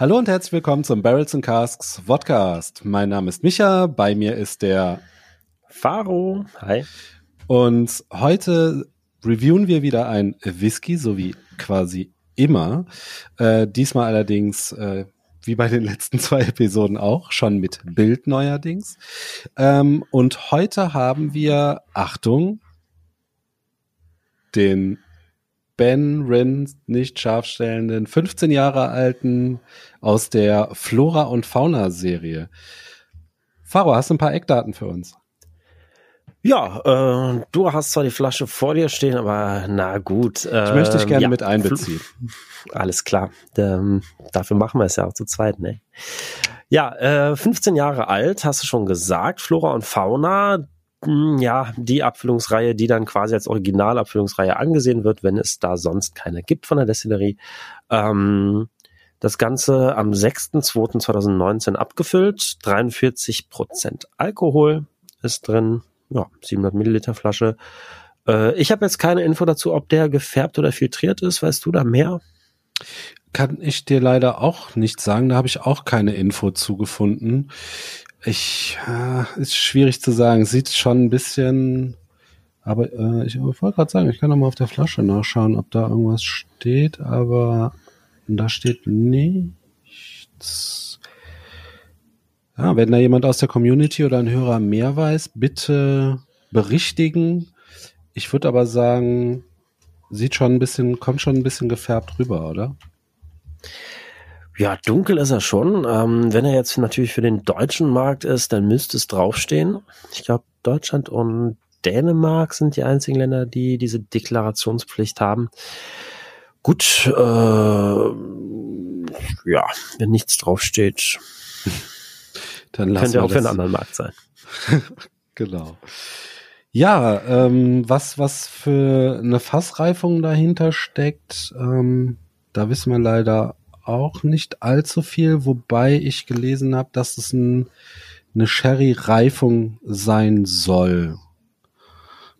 Hallo und herzlich willkommen zum Barrels and Casks Vodcast. Mein Name ist Micha, bei mir ist der Faro. Hi. Und heute reviewen wir wieder ein Whisky, so wie quasi immer. Äh, diesmal allerdings, äh, wie bei den letzten zwei Episoden auch, schon mit Bild neuerdings. Ähm, und heute haben wir, Achtung, den Ben Rin nicht scharfstellenden 15 Jahre alten aus der Flora und Fauna Serie. Faro, hast du ein paar Eckdaten für uns? Ja, äh, du hast zwar die Flasche vor dir stehen, aber na gut. Äh, ich möchte dich gerne ja, mit einbeziehen. Alles klar. Ähm, dafür machen wir es ja auch zu zweit, ne? Ja, äh, 15 Jahre alt, hast du schon gesagt. Flora und Fauna, ja, die Abfüllungsreihe, die dann quasi als Originalabfüllungsreihe angesehen wird, wenn es da sonst keine gibt von der Destillerie. Ähm, das Ganze am 6.2.2019 abgefüllt, 43 Prozent Alkohol ist drin, ja, 700 Milliliter Flasche. Äh, ich habe jetzt keine Info dazu, ob der gefärbt oder filtriert ist. Weißt du da mehr? Kann ich dir leider auch nicht sagen. Da habe ich auch keine Info zugefunden. Ich äh, ist schwierig zu sagen. Sieht schon ein bisschen, aber äh, ich wollte gerade sagen, ich kann noch mal auf der Flasche nachschauen, ob da irgendwas steht, aber da steht nichts. Ja, wenn da jemand aus der Community oder ein Hörer mehr weiß, bitte berichtigen. Ich würde aber sagen, sieht schon ein bisschen, kommt schon ein bisschen gefärbt rüber, oder? Ja, dunkel ist er schon. Ähm, wenn er jetzt natürlich für den deutschen Markt ist, dann müsste es draufstehen. Ich glaube, Deutschland und Dänemark sind die einzigen Länder, die diese Deklarationspflicht haben. Gut, äh, ja, wenn nichts draufsteht, dann könnte er auch für einen anderen Markt sein. genau. Ja, ähm, was, was für eine Fassreifung dahinter steckt, ähm, da wissen wir leider auch nicht allzu viel, wobei ich gelesen habe, dass es ein, eine Sherry-Reifung sein soll.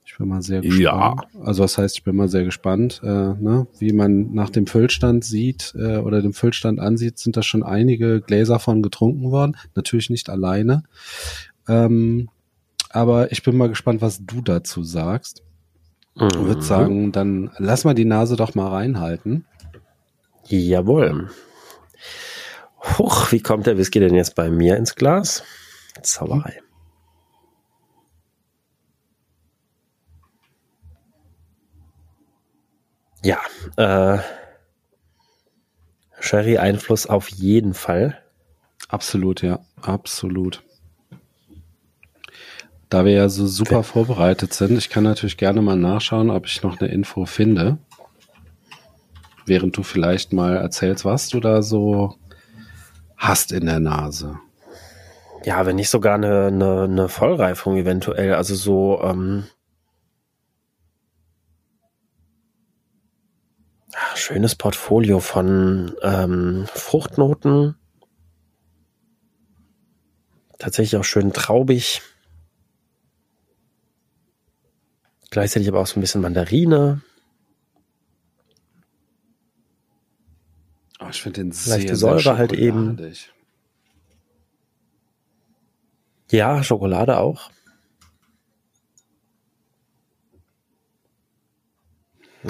Ich bin mal sehr gespannt. Ja. Also das heißt, ich bin mal sehr gespannt, äh, ne? wie man nach dem Füllstand sieht äh, oder dem Füllstand ansieht, sind da schon einige Gläser von getrunken worden. Natürlich nicht alleine. Ähm, aber ich bin mal gespannt, was du dazu sagst. Mhm. Ich würde sagen, dann lass mal die Nase doch mal reinhalten. Jawohl. Huch, wie kommt der Whisky denn jetzt bei mir ins Glas? Zauberei. Ja, äh, Sherry-Einfluss auf jeden Fall. Absolut, ja, absolut. Da wir ja so super okay. vorbereitet sind, ich kann natürlich gerne mal nachschauen, ob ich noch eine Info finde während du vielleicht mal erzählst, was du da so hast in der Nase. Ja, wenn nicht sogar eine, eine, eine Vollreifung eventuell. Also so ähm, schönes Portfolio von ähm, Fruchtnoten. Tatsächlich auch schön traubig. Gleichzeitig aber auch so ein bisschen Mandarine. Oh, ich finde den sehr, Leichte Säure sehr halt eben. Ja, Schokolade auch.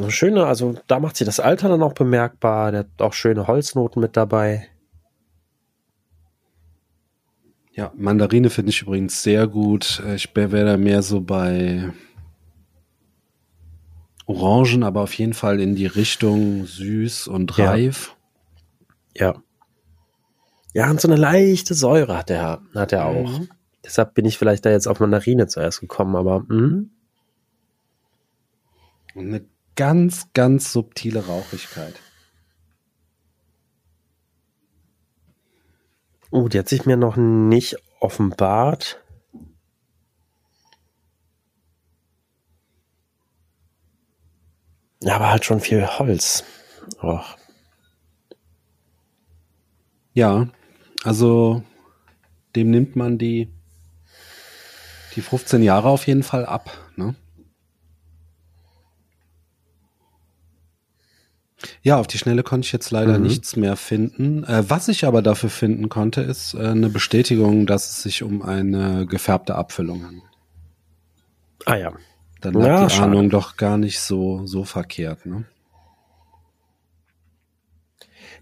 Schöne, also da macht sich das Alter dann auch bemerkbar. Der hat auch schöne Holznoten mit dabei. Ja, Mandarine finde ich übrigens sehr gut. Ich wäre da mehr so bei Orangen, aber auf jeden Fall in die Richtung süß und reif. Ja. Ja, und so eine leichte Säure hat er, hat er auch. Mhm. Deshalb bin ich vielleicht da jetzt auf Mandarine zuerst gekommen, aber mh. eine ganz, ganz subtile Rauchigkeit. Oh, die hat sich mir noch nicht offenbart. Ja, aber halt schon viel Holz. Och. Ja, also dem nimmt man die, die 15 Jahre auf jeden Fall ab. Ne? Ja, auf die Schnelle konnte ich jetzt leider mhm. nichts mehr finden. Äh, was ich aber dafür finden konnte, ist äh, eine Bestätigung, dass es sich um eine gefärbte Abfüllung handelt. Ah ja. Dann lag ja, die schade. Ahnung doch gar nicht so, so verkehrt, ne?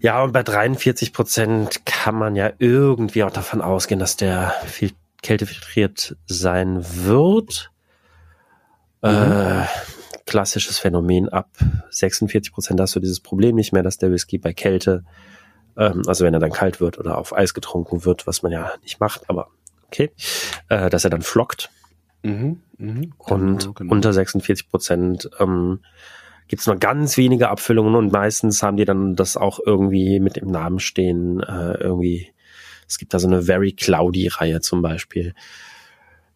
Ja, und bei 43 Prozent kann man ja irgendwie auch davon ausgehen, dass der viel kältefiltriert sein wird. Mhm. Äh, klassisches Phänomen. Ab 46 Prozent hast du dieses Problem nicht mehr, dass der Whisky bei Kälte, ähm, also wenn er dann kalt wird oder auf Eis getrunken wird, was man ja nicht macht, aber okay, äh, dass er dann flockt. Mhm, mh, und genau, genau. unter 46 Prozent ähm, gibt es nur ganz wenige Abfüllungen und meistens haben die dann das auch irgendwie mit dem Namen stehen, äh, irgendwie. Es gibt da so eine Very Cloudy Reihe zum Beispiel,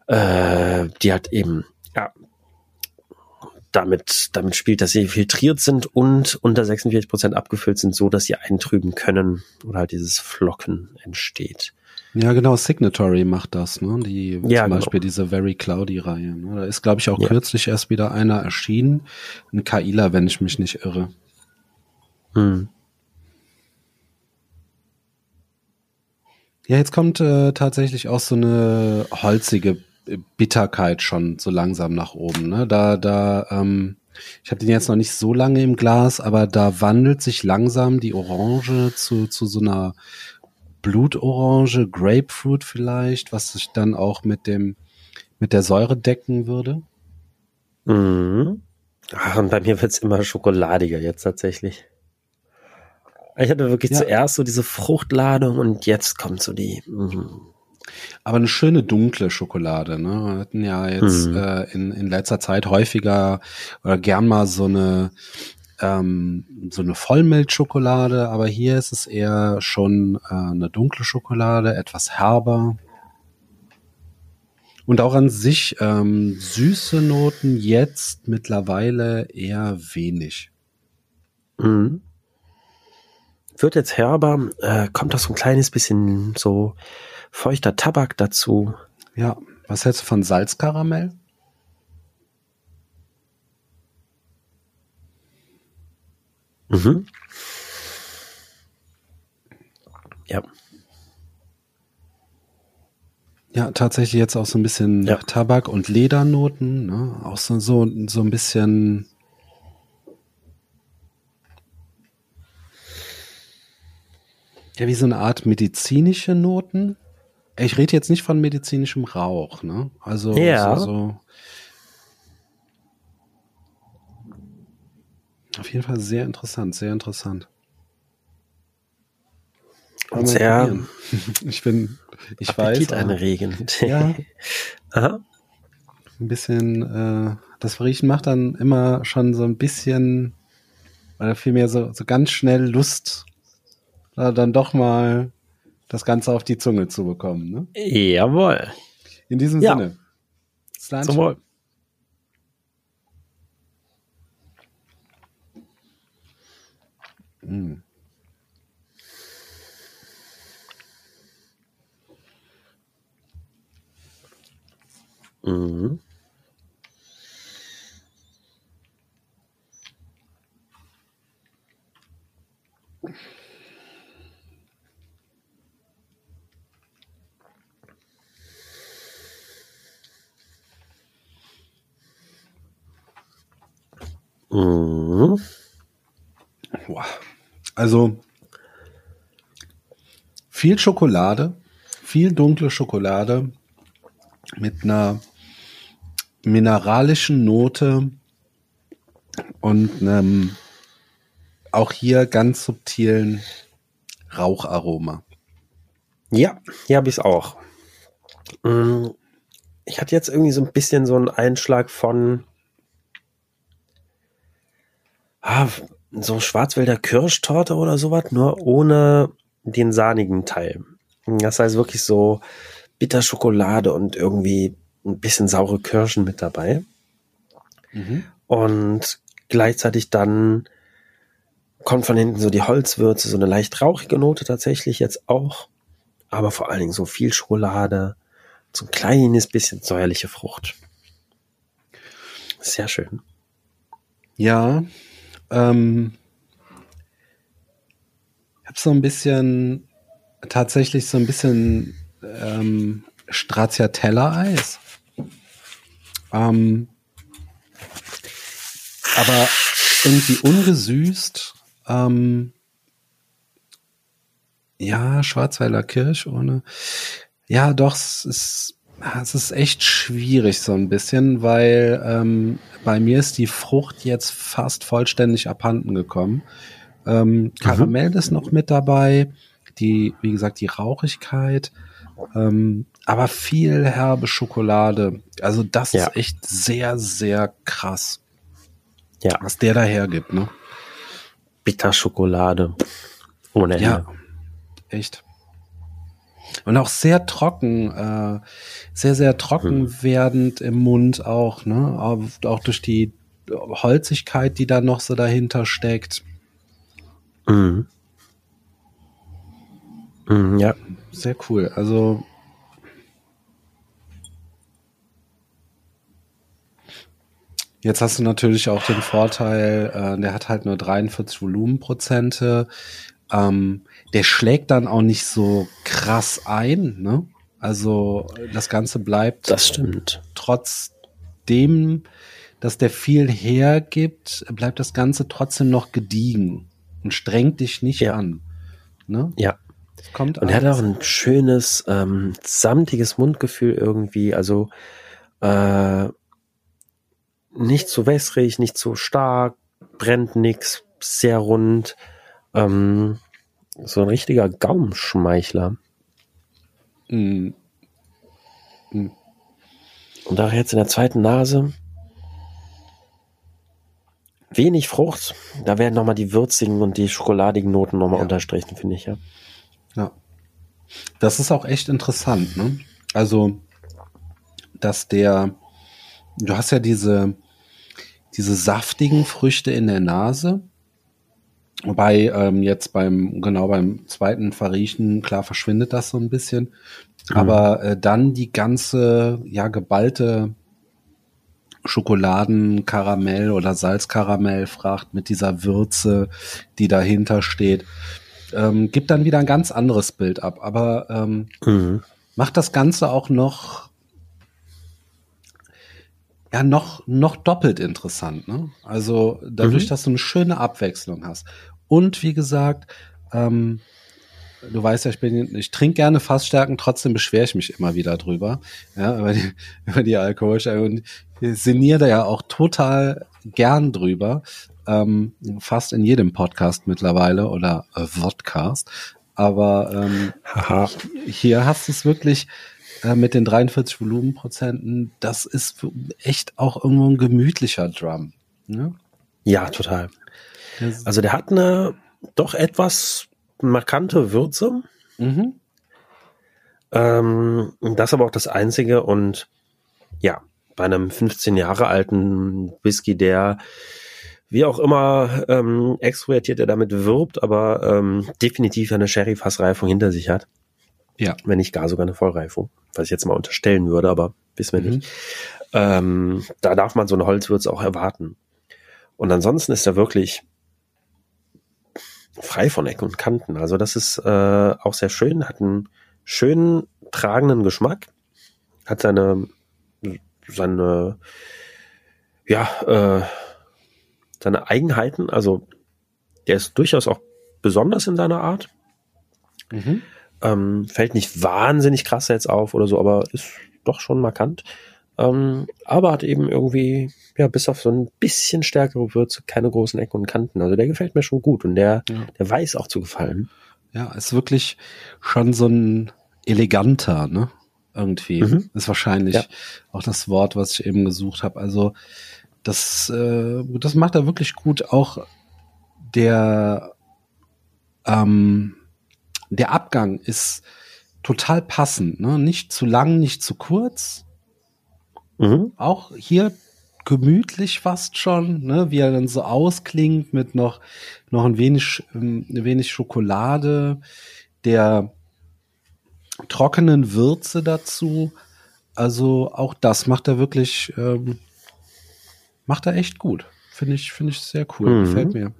äh, die hat eben damit, damit spielt, dass sie filtriert sind und unter 46 Prozent abgefüllt sind, so dass sie eintrüben können oder halt dieses Flocken entsteht. Ja, genau, Signatory macht das, ne? Die ja, zum genau. Beispiel diese Very Cloudy-Reihe. Ne? Da ist, glaube ich, auch ja. kürzlich erst wieder einer erschienen. Ein Kaila, wenn ich mich nicht irre. Hm. Ja, jetzt kommt äh, tatsächlich auch so eine holzige Bitterkeit schon so langsam nach oben. Ne? Da, da, ähm, ich habe den jetzt noch nicht so lange im Glas, aber da wandelt sich langsam die Orange zu, zu so einer Blutorange, Grapefruit vielleicht, was sich dann auch mit dem, mit der Säure decken würde. Mhm. Ach, und bei mir wird's immer schokoladiger jetzt tatsächlich. Ich hatte wirklich ja. zuerst so diese Fruchtladung und jetzt kommt so die. Mh. Aber eine schöne dunkle Schokolade. Ne? Wir hatten ja jetzt mhm. äh, in, in letzter Zeit häufiger oder gern mal so eine ähm, so eine Vollmilchschokolade, aber hier ist es eher schon äh, eine dunkle Schokolade, etwas herber. Und auch an sich ähm, süße Noten jetzt mittlerweile eher wenig. Mhm. Wird jetzt herber, äh, kommt auch so ein kleines bisschen so feuchter Tabak dazu. Ja, was hältst du von Salzkaramell? Mhm. Ja. Ja, tatsächlich jetzt auch so ein bisschen ja. Tabak und Ledernoten, ne? Auch so, so, so ein bisschen. Ja, wie so eine Art medizinische Noten. Ich rede jetzt nicht von medizinischem Rauch, ne? Also ja. so, so Auf jeden Fall sehr interessant, sehr interessant. Und sehr, ich bin, ich Appetit weiß. anregend. Ja. Aha. Ein bisschen, äh, das Riechen macht dann immer schon so ein bisschen, oder vielmehr so, so ganz schnell Lust, dann doch mal das Ganze auf die Zunge zu bekommen. Ne? Jawohl. In diesem ja. Sinne. Zum Wohl. Mm. Mhm. Mhm. Wow. Also viel Schokolade, viel dunkle Schokolade mit einer mineralischen Note und einem auch hier ganz subtilen Raucharoma. Ja, hier habe ich es auch. Mm, ich hatte jetzt irgendwie so ein bisschen so einen Einschlag von ah, so Schwarzwälder Kirschtorte oder sowas, nur ohne den sahnigen Teil. Das heißt wirklich so bitter Schokolade und irgendwie ein bisschen saure Kirschen mit dabei. Mhm. Und gleichzeitig dann kommt von hinten so die Holzwürze, so eine leicht rauchige Note tatsächlich jetzt auch. Aber vor allen Dingen so viel Schokolade, so ein kleines bisschen säuerliche Frucht. Sehr schön. Ja, ähm, hab so ein bisschen, tatsächlich so ein bisschen ähm, Stracciatella-Eis. Ähm, aber irgendwie ungesüßt. Ähm, ja, Schwarzwälder Kirsch ohne. Ja, doch, es ist, es ist echt schwierig so ein bisschen, weil ähm, bei mir ist die Frucht jetzt fast vollständig abhanden gekommen. Ähm, Karamell mhm. ist noch mit dabei, die, wie gesagt, die Rauchigkeit, ähm, aber viel herbe Schokolade. Also das ja. ist echt sehr, sehr krass. Ja. Was der daher gibt, ne? Bitterschokolade. Ohne Ende. Ja, echt. Und auch sehr trocken, äh, sehr, sehr trocken hm. werdend im Mund auch, ne? Auch, auch durch die Holzigkeit, die da noch so dahinter steckt. Mhm. Mhm, ja. Sehr cool. Also Jetzt hast du natürlich auch den Vorteil, äh, der hat halt nur 43 Volumenprozente. Ähm, der schlägt dann auch nicht so krass ein, ne? Also das Ganze bleibt. Das stimmt. Trotzdem, dass der viel hergibt, bleibt das Ganze trotzdem noch gediegen und strengt dich nicht ja. an. Ne? Ja. Kommt und er hat auch ein schönes, ähm, samtiges Mundgefühl irgendwie. Also äh, nicht zu wässrig, nicht zu stark, brennt nix, sehr rund. Ähm, so ein richtiger Gaumenschmeichler. Mm. Mm. Und da jetzt in der zweiten Nase wenig Frucht. Da werden nochmal die würzigen und die schokoladigen Noten nochmal ja. unterstrichen, finde ich, ja. Ja. Das ist auch echt interessant, ne? Also, dass der, du hast ja diese, diese saftigen Früchte in der Nase. Wobei ähm, jetzt beim, genau beim zweiten Verriechen, klar verschwindet das so ein bisschen. Mhm. Aber äh, dann die ganze, ja, geballte Schokoladen, Karamell oder Salzkaramellfracht mit dieser Würze, die dahinter steht, ähm, gibt dann wieder ein ganz anderes Bild ab. Aber ähm, mhm. macht das Ganze auch noch ja noch noch doppelt interessant. Ne? Also dadurch, mhm. dass du eine schöne Abwechslung hast. Und wie gesagt, ähm, du weißt ja, ich bin, ich trinke gerne Fassstärken, trotzdem beschwere ich mich immer wieder drüber, ja, über die, über die Alkoholstärke und sinniere da ja auch total gern drüber, ähm, fast in jedem Podcast mittlerweile oder äh, Vodcast. Aber ähm, hier hast du es wirklich äh, mit den 43 Volumenprozenten, das ist echt auch irgendwo ein gemütlicher Drum. Ne? Ja, total. Also der hat eine doch etwas markante Würze. Mhm. Ähm, das aber auch das Einzige und ja, bei einem 15 Jahre alten Whisky, der wie auch immer ähm, extrovertiert er damit wirbt, aber ähm, definitiv eine Sherry-Fassreifung hinter sich hat. Ja. Wenn nicht gar sogar eine Vollreifung, was ich jetzt mal unterstellen würde, aber wissen wir mhm. nicht. Ähm, da darf man so eine Holzwürze auch erwarten. Und ansonsten ist er wirklich frei von Ecken und Kanten. Also das ist äh, auch sehr schön, hat einen schönen tragenden Geschmack, hat seine seine ja äh, seine Eigenheiten. Also der ist durchaus auch besonders in seiner Art. Mhm. Ähm, fällt nicht wahnsinnig krass jetzt auf oder so, aber ist doch schon markant. Ähm, aber hat eben irgendwie, ja, bis auf so ein bisschen stärkere Würze keine großen Ecken und Kanten. Also der gefällt mir schon gut und der, ja. der weiß auch zu gefallen. Ja, ist wirklich schon so ein eleganter, ne? Irgendwie. Mhm. Ist wahrscheinlich ja. auch das Wort, was ich eben gesucht habe. Also das, äh, das macht er wirklich gut. Auch der, ähm, der Abgang ist total passend. Ne? Nicht zu lang, nicht zu kurz. Mhm. Auch hier gemütlich fast schon, ne? wie er dann so ausklingt mit noch, noch ein wenig, ähm, ein wenig Schokolade, der trockenen Würze dazu. Also auch das macht er wirklich ähm, macht er echt gut. Finde ich, finde ich sehr cool. Mhm. Gefällt mir.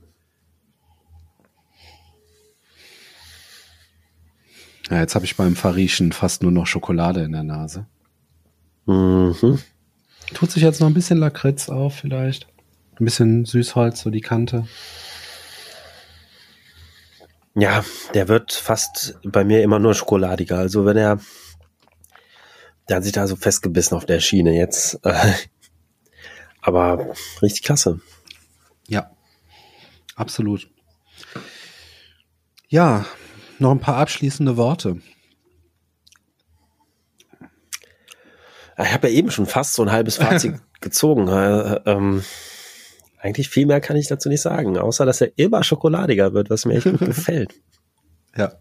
Ja, jetzt habe ich beim Verriechen fast nur noch Schokolade in der Nase. Mhm. Tut sich jetzt noch ein bisschen Lakritz auf vielleicht. Ein bisschen Süßholz, so die Kante. Ja, der wird fast bei mir immer nur schokoladiger. Also wenn er, der hat sich da so festgebissen auf der Schiene jetzt. Aber richtig klasse. Ja, absolut. Ja, noch ein paar abschließende Worte. Ich habe ja eben schon fast so ein halbes Fazit gezogen. Äh, ähm, eigentlich viel mehr kann ich dazu nicht sagen, außer dass er immer schokoladiger wird, was mir echt gut gefällt. Ja.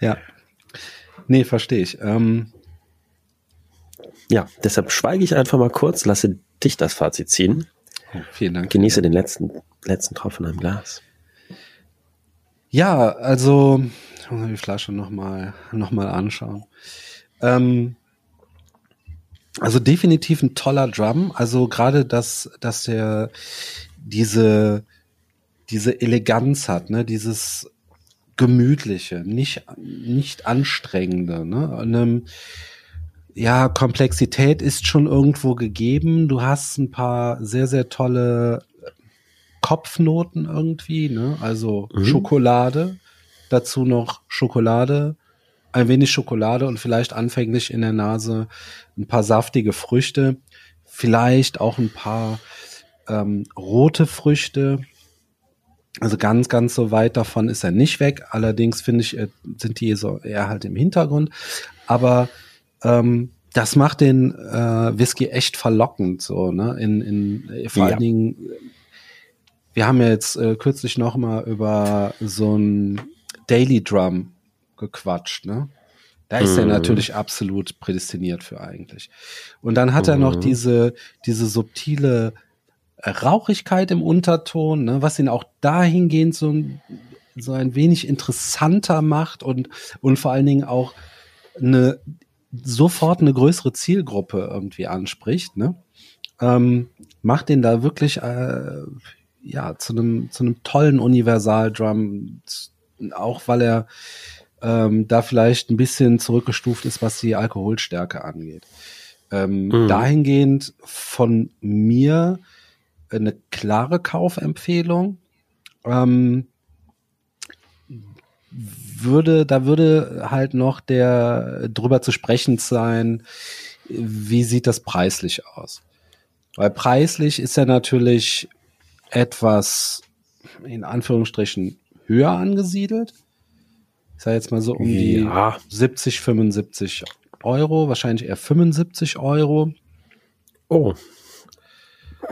Ja. Nee, verstehe ich. Ähm, ja, deshalb schweige ich einfach mal kurz, lasse dich das Fazit ziehen. Oh, vielen Dank. Genieße den letzten, letzten Tropfen in einem Glas. Ja, also, ich muss die Flasche nochmal noch mal anschauen. Ähm, also definitiv ein toller Drum. Also gerade, dass, dass der diese, diese Eleganz hat, ne, dieses gemütliche, nicht, nicht anstrengende, ne, einem, ja, Komplexität ist schon irgendwo gegeben. Du hast ein paar sehr, sehr tolle Kopfnoten irgendwie, ne? Also mhm. Schokolade, dazu noch Schokolade, ein wenig Schokolade und vielleicht anfänglich in der Nase ein paar saftige Früchte, vielleicht auch ein paar ähm, rote Früchte. Also ganz, ganz so weit davon ist er nicht weg. Allerdings finde ich, äh, sind die so eher halt im Hintergrund. Aber ähm, das macht den äh, Whisky echt verlockend, so, ne? In, in vor ja. allen Dingen wir haben ja jetzt äh, kürzlich noch mal über so ein Daily Drum gequatscht, ne? Da ist mhm. er natürlich absolut prädestiniert für eigentlich. Und dann hat mhm. er noch mhm. diese, diese subtile Rauchigkeit im Unterton, ne, was ihn auch dahingehend so, so ein wenig interessanter macht und, und vor allen Dingen auch eine, sofort eine größere Zielgruppe irgendwie anspricht, ne? Ähm, macht den da wirklich, äh, ja, zu einem, zu einem tollen Universal-Drum, auch weil er ähm, da vielleicht ein bisschen zurückgestuft ist, was die Alkoholstärke angeht. Ähm, mhm. Dahingehend von mir eine klare Kaufempfehlung. Ähm, würde, da würde halt noch der drüber zu sprechen sein, wie sieht das preislich aus? Weil preislich ist er natürlich etwas in Anführungsstrichen höher angesiedelt. Ich sage jetzt mal so um ja. die 70, 75 Euro, wahrscheinlich eher 75 Euro. Oh.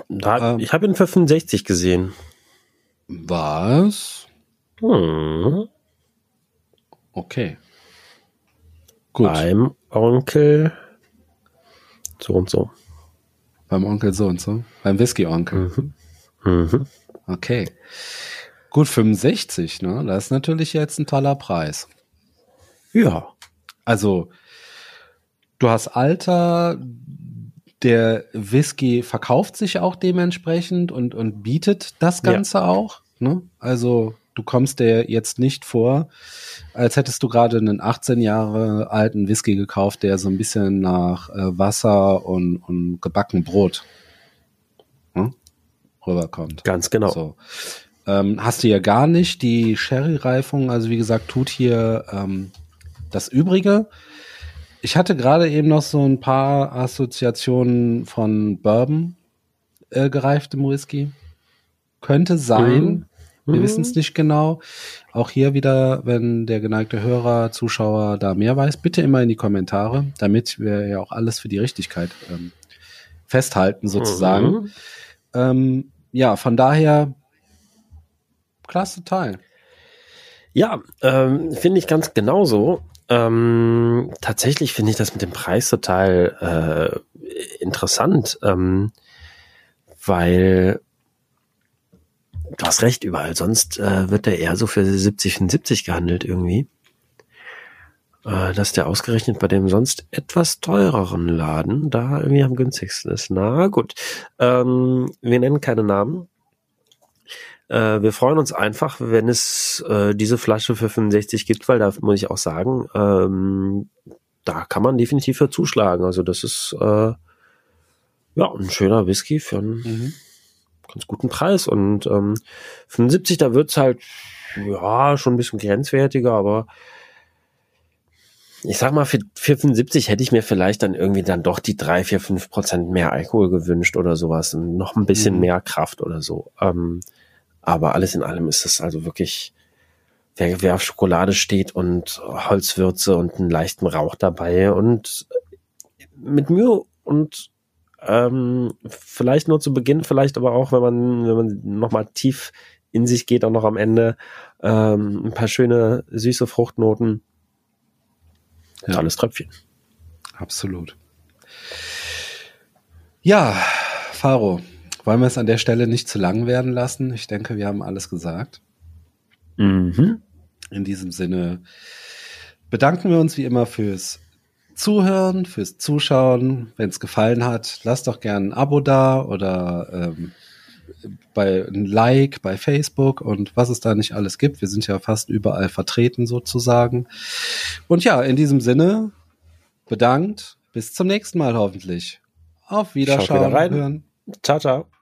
Da, ähm, ich habe ihn für 65 gesehen. Was? Hm. Okay. Gut. Beim Onkel so und so. Beim Onkel so und so. Beim Whisky-Onkel. Mhm. Mhm. Okay. Gut, 65, ne? Das ist natürlich jetzt ein toller Preis. Ja. Also, du hast Alter, der Whisky verkauft sich auch dementsprechend und, und bietet das Ganze ja. auch. Ne? Also, du kommst dir jetzt nicht vor, als hättest du gerade einen 18 Jahre alten Whisky gekauft, der so ein bisschen nach äh, Wasser und, und gebacken Brot rüberkommt. Ganz genau. So. Ähm, hast du ja gar nicht. Die Sherry-Reifung, also wie gesagt, tut hier ähm, das Übrige. Ich hatte gerade eben noch so ein paar Assoziationen von Bourbon äh, gereiftem Whisky. Könnte sein. Mhm. Wir mhm. wissen es nicht genau. Auch hier wieder, wenn der geneigte Hörer, Zuschauer da mehr weiß, bitte immer in die Kommentare, damit wir ja auch alles für die Richtigkeit ähm, festhalten sozusagen. Mhm. Ähm, ja, von daher klasse Teil. Ja, ähm, finde ich ganz genauso. Ähm, tatsächlich finde ich das mit dem Preis total äh, interessant, ähm, weil du hast recht, überall sonst äh, wird der eher so für 70, 75 gehandelt irgendwie dass der ausgerechnet bei dem sonst etwas teureren Laden da irgendwie am günstigsten ist. Na gut, ähm, wir nennen keine Namen. Äh, wir freuen uns einfach, wenn es äh, diese Flasche für 65 gibt, weil da muss ich auch sagen, ähm, da kann man definitiv für zuschlagen. Also das ist äh, ja ein schöner Whisky für einen mhm. ganz guten Preis. Und ähm, 75, da wird's halt ja schon ein bisschen grenzwertiger, aber ich sag mal, für, für 75 hätte ich mir vielleicht dann irgendwie dann doch die drei, vier, fünf Prozent mehr Alkohol gewünscht oder sowas und noch ein bisschen mhm. mehr Kraft oder so. Ähm, aber alles in allem ist es also wirklich, wer, wer auf Schokolade steht und Holzwürze und einen leichten Rauch dabei und mit Mühe und ähm, vielleicht nur zu Beginn, vielleicht aber auch, wenn man, wenn man nochmal tief in sich geht, auch noch am Ende ähm, ein paar schöne süße Fruchtnoten ja. Tolles Tröpfchen. Absolut. Ja, Faro, wollen wir es an der Stelle nicht zu lang werden lassen? Ich denke, wir haben alles gesagt. Mhm. In diesem Sinne bedanken wir uns wie immer fürs Zuhören, fürs Zuschauen. Wenn es gefallen hat, lasst doch gerne ein Abo da oder ähm, bei ein Like bei Facebook und was es da nicht alles gibt. Wir sind ja fast überall vertreten sozusagen. Und ja, in diesem Sinne bedankt. Bis zum nächsten Mal hoffentlich. Auf Wiederschauen. Wieder rein. Ciao, ciao.